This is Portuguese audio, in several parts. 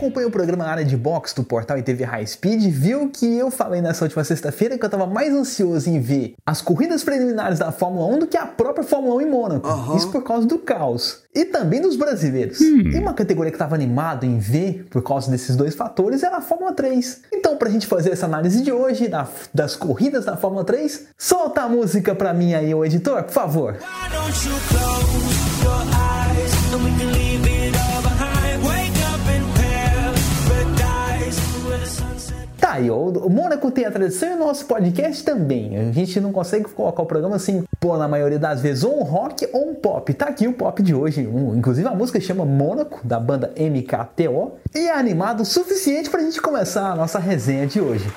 Acompanha o programa Área de Box do portal e TV High Speed viu que eu falei nessa última sexta-feira que eu estava mais ansioso em ver as corridas preliminares da Fórmula 1 do que a própria Fórmula 1 em Mônaco. Uhum. Isso por causa do caos. E também dos brasileiros. Hum. E uma categoria que estava animado em ver por causa desses dois fatores era a Fórmula 3. Então, para a gente fazer essa análise de hoje da, das corridas da Fórmula 3, solta a música para mim aí, o editor, por favor. Tá aí, o Mônaco tem a tradição e o nosso podcast também. A gente não consegue colocar o programa assim, pô, na maioria das vezes, ou um rock ou um pop. Tá aqui o pop de hoje. Um, inclusive a música chama Mônaco, da banda MKTO, e é animado o suficiente pra gente começar a nossa resenha de hoje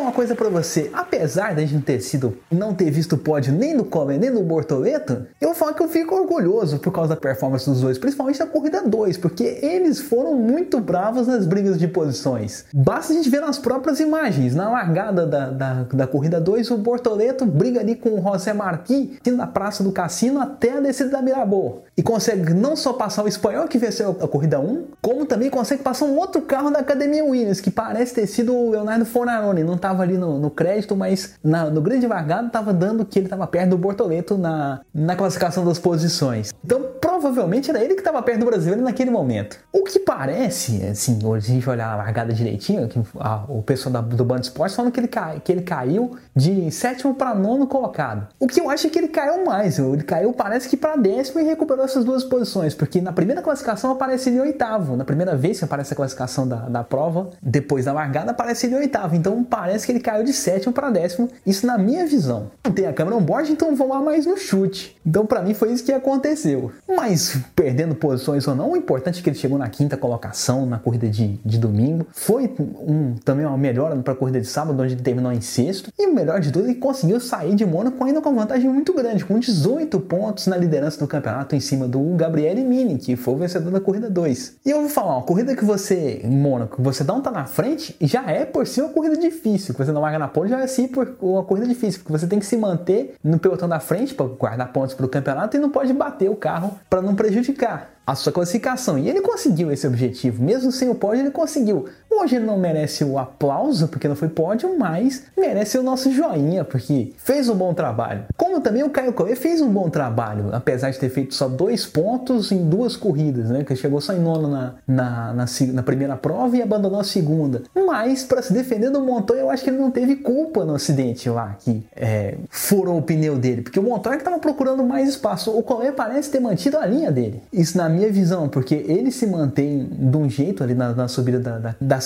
falar uma coisa para você. Apesar da gente não ter sido, não ter visto o pódio nem no Comer nem no Bortoleto, eu vou falar que eu fico orgulhoso por causa da performance dos dois, principalmente na corrida 2, porque eles foram muito bravos nas brigas de posições. Basta a gente ver nas próprias imagens. Na largada da, da, da corrida 2, o Bortoleto briga ali com o José Marquis, indo da Praça do Cassino até a descida da Mirabô. E consegue não só passar o espanhol que venceu a corrida 1, como também consegue passar um outro carro da Academia Williams, que parece ter sido o Leonardo Fornarone. Não estava ali no, no, crédito, mas na, no grande vargado estava dando que ele estava perto do Bortoleto na, na classificação das posições. Então provavelmente era ele que estava perto do brasileiro naquele momento. O que parece, assim, hoje a gente olhar a largada direitinho, que a, o pessoal da, do Band Esportes falando que ele, cai, que ele caiu de sétimo para nono colocado. O que eu acho é que ele caiu mais, ele caiu parece que para décimo e recuperou essas duas posições, porque na primeira classificação aparece ele oitavo, na primeira vez que aparece a classificação da, da prova, depois da largada aparece ele oitavo, então parece que ele caiu de sétimo para décimo, isso na minha visão. Não tem a câmera on board, então vamos lá mais no chute. Então para mim foi isso que aconteceu. Mas perdendo posições ou não, o importante é que ele chegou na quinta colocação na corrida de, de domingo, foi um, também uma melhora para a corrida de sábado, onde ele terminou em sexto, e o melhor de tudo, ele conseguiu sair de Mônaco ainda com uma vantagem muito grande, com 18 pontos na liderança do campeonato em cima do Gabriele Mini, que foi o vencedor da corrida 2. E eu vou falar, uma corrida que você, Mônaco, você não tá na frente, já é por si uma corrida difícil, que você não larga na pole, já é sim uma corrida difícil, porque você tem que se manter no pelotão da frente para guardar pontos para o campeonato e não pode bater o carro para não prejudicar a sua classificação. E ele conseguiu esse objetivo, mesmo sem o pódio, ele conseguiu. Hoje ele não merece o aplauso porque não foi pódio, mas merece o nosso joinha porque fez um bom trabalho. Como também o Caio Coelho fez um bom trabalho, apesar de ter feito só dois pontos em duas corridas, né? Que chegou só em nono na, na, na, na primeira prova e abandonou a segunda. Mas para se defender do Montoya, eu acho que ele não teve culpa no acidente lá que é, furou o pneu dele, porque o Montoya estava procurando mais espaço. O Coelho parece ter mantido a linha dele. Isso na minha visão, porque ele se mantém de um jeito ali na, na subida da, da, da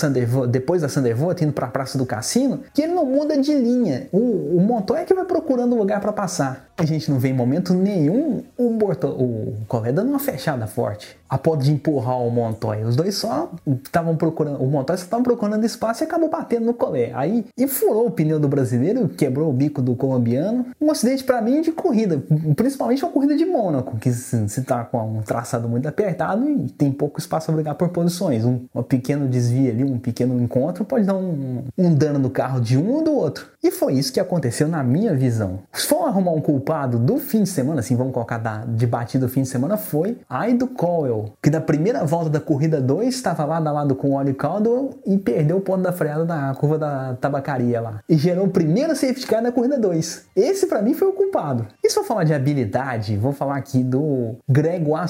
depois da Sandervoort, indo para a Praça do Cassino, que ele não muda de linha. O, o Montoya é que vai procurando lugar para passar. A gente não vê em momento nenhum o, Borto, o Colé dando uma fechada forte a ponto de empurrar o Montoya. Os dois só estavam procurando, o Montoya só estava procurando espaço e acabou batendo no colé. Aí e furou o pneu do brasileiro, quebrou o bico do colombiano. Um acidente para mim de corrida, principalmente uma corrida de Mônaco, que se está com um traçado muito apertado e tem pouco espaço para brigar por posições. Um, um pequeno desvio ali, um pequeno encontro pode dar um, um dano no carro de um ou do outro. E foi isso que aconteceu na minha visão. Se for arrumar um culpado do fim de semana, assim, vamos colocar da, de batida do fim de semana, foi Aido Cowell, que na primeira volta da corrida 2 estava lado a lado com o Oli Caldwell e perdeu o ponto da freada da curva da tabacaria lá. E gerou o primeiro safety car na corrida 2. Esse para mim foi o culpado. E se eu falar de habilidade, vou falar aqui do Gregoire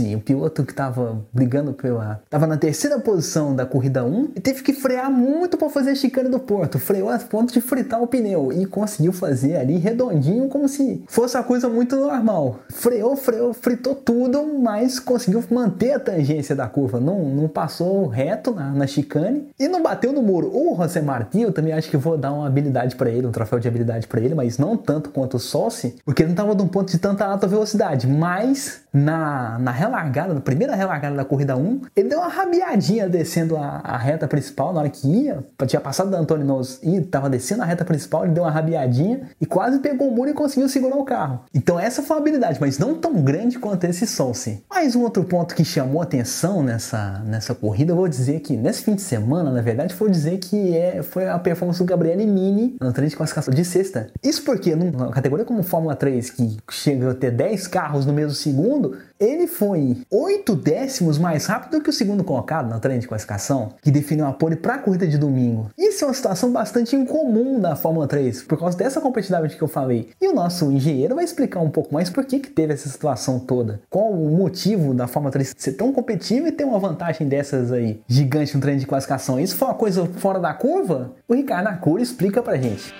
Sonsi, o piloto que estava brigando pela... Tava na terceira posição da corrida 1 e teve que frear muito para fazer a chicane do Porto. Freou a ponto de fritar o pneu e conseguiu fazer ali redondinho como se fosse uma coisa muito normal. Freou, freou, fritou tudo, mas conseguiu manter a tangência da curva, não, não passou reto na, na chicane e não bateu no muro. O José eu também acho que vou dar uma habilidade para ele, um troféu de habilidade para ele, mas não tanto quanto o Sossi, porque ele não estava num ponto de tanta alta velocidade, mas na, na relargada, na primeira relargada da corrida 1, ele deu uma rabiadinha descendo a, a reta principal na hora que ia. Tinha passado da Antônio Nos e tava descendo a reta principal, ele deu uma rabiadinha e quase pegou o muro e conseguiu segurar o carro. Então essa foi uma habilidade, mas não tão grande quanto esse Solsen. Mais um outro ponto que chamou atenção nessa, nessa corrida, eu vou dizer que nesse fim de semana, na verdade, foi dizer que é, foi a performance do Gabriele Mini no treino de classificação de sexta. Isso porque numa categoria como Fórmula 3, que chega a ter 10 carros no mesmo segundo, ele foi 8 décimos mais rápido que o segundo colocado na treino de classificação, que definiu a pole para a corrida de domingo. Isso é uma situação bastante incomum da Fórmula 3, por causa dessa competitividade que eu falei. E o nosso engenheiro vai explicar um pouco mais por que, que teve essa situação toda. Qual o motivo da Fórmula 3 ser tão competitiva e ter uma vantagem dessas aí gigante no treino de classificação. Isso foi uma coisa fora da curva? O Ricardo Acura explica pra gente.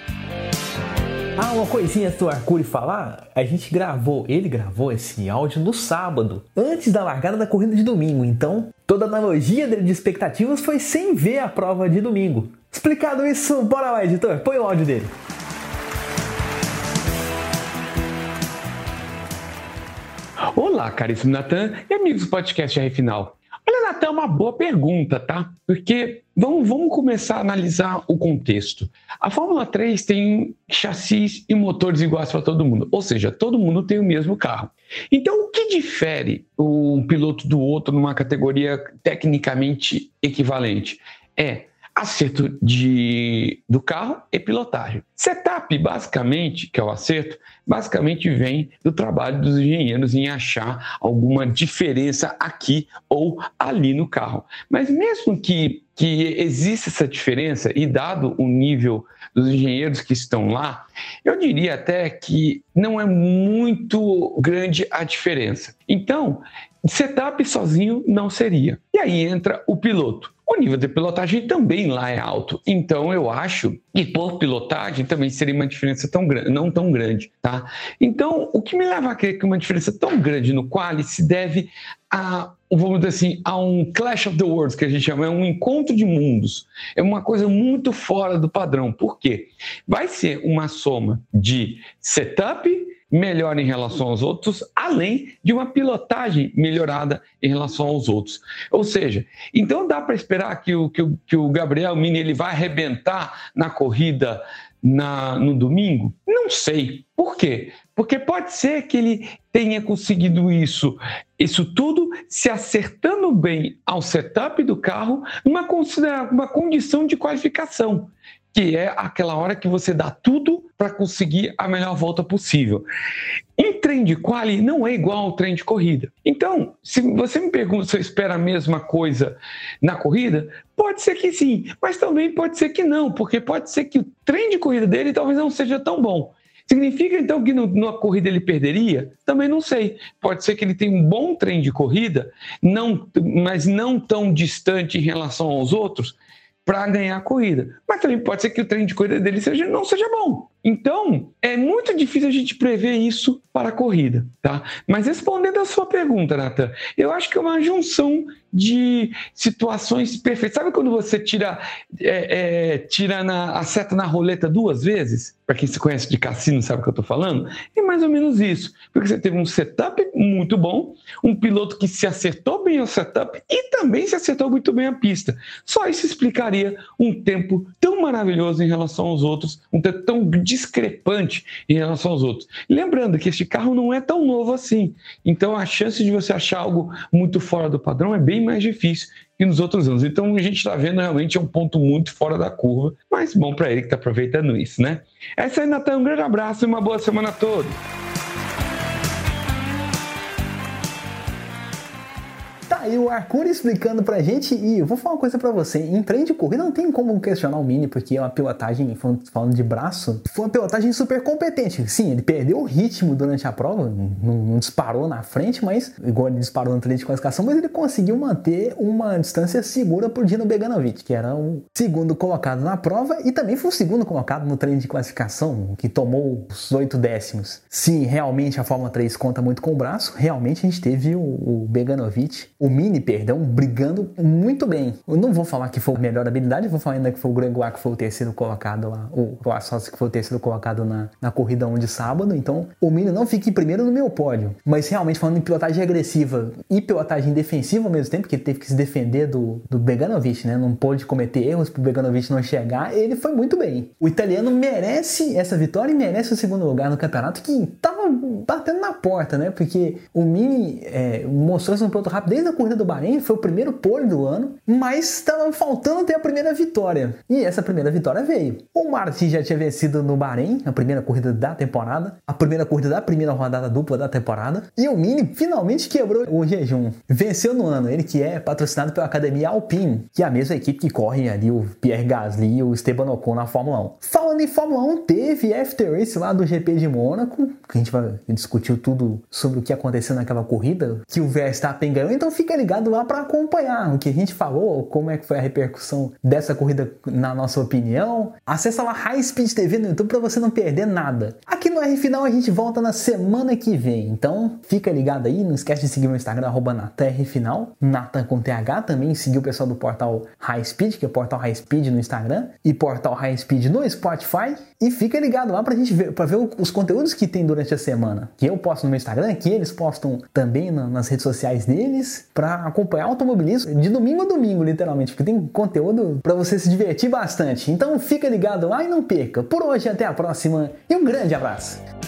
Ah, uma coisinha antes do Arcuri falar, a gente gravou, ele gravou esse áudio no sábado, antes da largada da corrida de domingo, então toda a analogia dele de expectativas foi sem ver a prova de domingo. Explicado isso, bora lá, editor, põe o áudio dele. Olá, caríssimo Natan e amigos do podcast R Final. Olha, Natan, uma boa pergunta, tá? Porque vamos, vamos começar a analisar o contexto. A Fórmula 3 tem chassis e motores iguais para todo mundo, ou seja, todo mundo tem o mesmo carro. Então, o que difere um piloto do outro numa categoria tecnicamente equivalente? É acerto de, do carro e pilotagem. Setup, basicamente, que é o acerto, basicamente vem do trabalho dos engenheiros em achar alguma diferença aqui ou ali no carro. Mas mesmo que, que exista essa diferença, e dado o nível dos engenheiros que estão lá, eu diria até que não é muito grande a diferença. Então, setup sozinho não seria. E aí entra o piloto. O nível de pilotagem também lá é alto. Então eu acho que por pilotagem também seria uma diferença tão grande, não tão grande, tá? Então, o que me leva a crer que uma diferença tão grande no quali se deve a, vamos dizer assim, a um clash of the worlds que a gente chama, é um encontro de mundos. É uma coisa muito fora do padrão. Por quê? Vai ser uma soma de setup melhor em relação aos outros, além de uma pilotagem melhorada em relação aos outros. Ou seja, então dá para esperar que o, que, o, que o Gabriel Mini ele vai arrebentar na corrida na, no domingo? Não sei. Por quê? Porque pode ser que ele tenha conseguido isso, isso tudo se acertando bem ao setup do carro, numa uma condição de qualificação que é aquela hora que você dá tudo para conseguir a melhor volta possível. Em trem de quali não é igual ao trem de corrida. Então, se você me pergunta se eu espero a mesma coisa na corrida, pode ser que sim, mas também pode ser que não, porque pode ser que o trem de corrida dele talvez não seja tão bom. Significa então que numa corrida ele perderia? Também não sei. Pode ser que ele tenha um bom trem de corrida, não, mas não tão distante em relação aos outros, para ganhar a corrida. Mas também pode ser que o treino de corrida dele seja, não seja bom. Então, é muito difícil a gente prever isso para a corrida, tá? Mas respondendo a sua pergunta, Nathan, eu acho que é uma junção de situações perfeitas. Sabe quando você tira, é, é, tira na, a seta na roleta duas vezes? Para quem se conhece de cassino sabe o que eu estou falando? É mais ou menos isso. Porque você teve um setup muito bom, um piloto que se acertou bem ao setup e também se acertou muito bem a pista. Só isso explicaria um tempo tão maravilhoso em relação aos outros, um tempo tão discrepante em relação aos outros. Lembrando que este carro não é tão novo assim, então a chance de você achar algo muito fora do padrão é bem mais difícil que nos outros anos. Então a gente está vendo realmente é um ponto muito fora da curva, mas bom para ele que está aproveitando isso, né? Essa aí, Natan, um grande abraço e uma boa semana a todos. Aí o Arcuri explicando pra gente, e eu vou falar uma coisa pra você: em trem de corrida não tem como questionar o Mini, porque é uma pilotagem, falando de braço, foi uma pilotagem super competente. Sim, ele perdeu o ritmo durante a prova, não, não disparou na frente, mas igual ele disparou no treino de classificação, mas ele conseguiu manter uma distância segura por Dino Beganovic, que era o segundo colocado na prova e também foi o segundo colocado no treino de classificação, que tomou os oito décimos. Se realmente a Fórmula 3 conta muito com o braço, realmente a gente teve o, o Beganovic, o Mini, perdão, brigando muito bem. Eu não vou falar que foi a melhor habilidade, vou falar ainda que foi o Granguar que foi o terceiro colocado lá, o, o Assos que foi o terceiro colocado na, na corrida 1 de sábado. Então, o Mini não fica em primeiro no meu pódio. Mas realmente, falando em pilotagem agressiva e pilotagem defensiva ao mesmo tempo, que ele teve que se defender do, do Beganovic, né? Não pôde cometer erros pro Beganovic não chegar, ele foi muito bem. O italiano merece essa vitória e merece o segundo lugar no campeonato, que tava batendo na porta, né? Porque o Mini é, mostrou-se um piloto rápido desde a corrida do Bahrein, foi o primeiro pole do ano, mas estava faltando ter a primeira vitória. E essa primeira vitória veio. O Martin já tinha vencido no Bahrein, a primeira corrida da temporada, a primeira corrida da primeira rodada dupla da temporada, e o Mini finalmente quebrou o jejum. Venceu no ano, ele que é patrocinado pela Academia Alpine, que é a mesma equipe que corre ali o Pierre Gasly e o Esteban Ocon na Fórmula 1. Falando em Fórmula 1, teve After Race lá do GP de Mônaco, que a gente vai discutir tudo sobre o que aconteceu naquela corrida, que o Verstappen ganhou, então fica ligado lá para acompanhar o que a gente falou, como é que foi a repercussão dessa corrida na nossa opinião. Acesse lá High Speed TV no YouTube para você não perder nada. Aqui no R Final a gente volta na semana que vem, então fica ligado aí, não esquece de seguir meu Instagram, arroba NatanRFinal, Natan com TH, também seguir o pessoal do portal High Speed, que é o portal High Speed no Instagram, e portal High Speed no Spotify, e fica ligado lá pra gente ver, pra ver os conteúdos que tem durante a semana, que eu posto no meu Instagram, que eles postam também nas redes sociais deles, para acompanhar automobilismo de domingo a domingo, literalmente, porque tem conteúdo para você se divertir bastante. Então fica ligado lá e não perca. Por hoje, até a próxima e um grande abraço! us.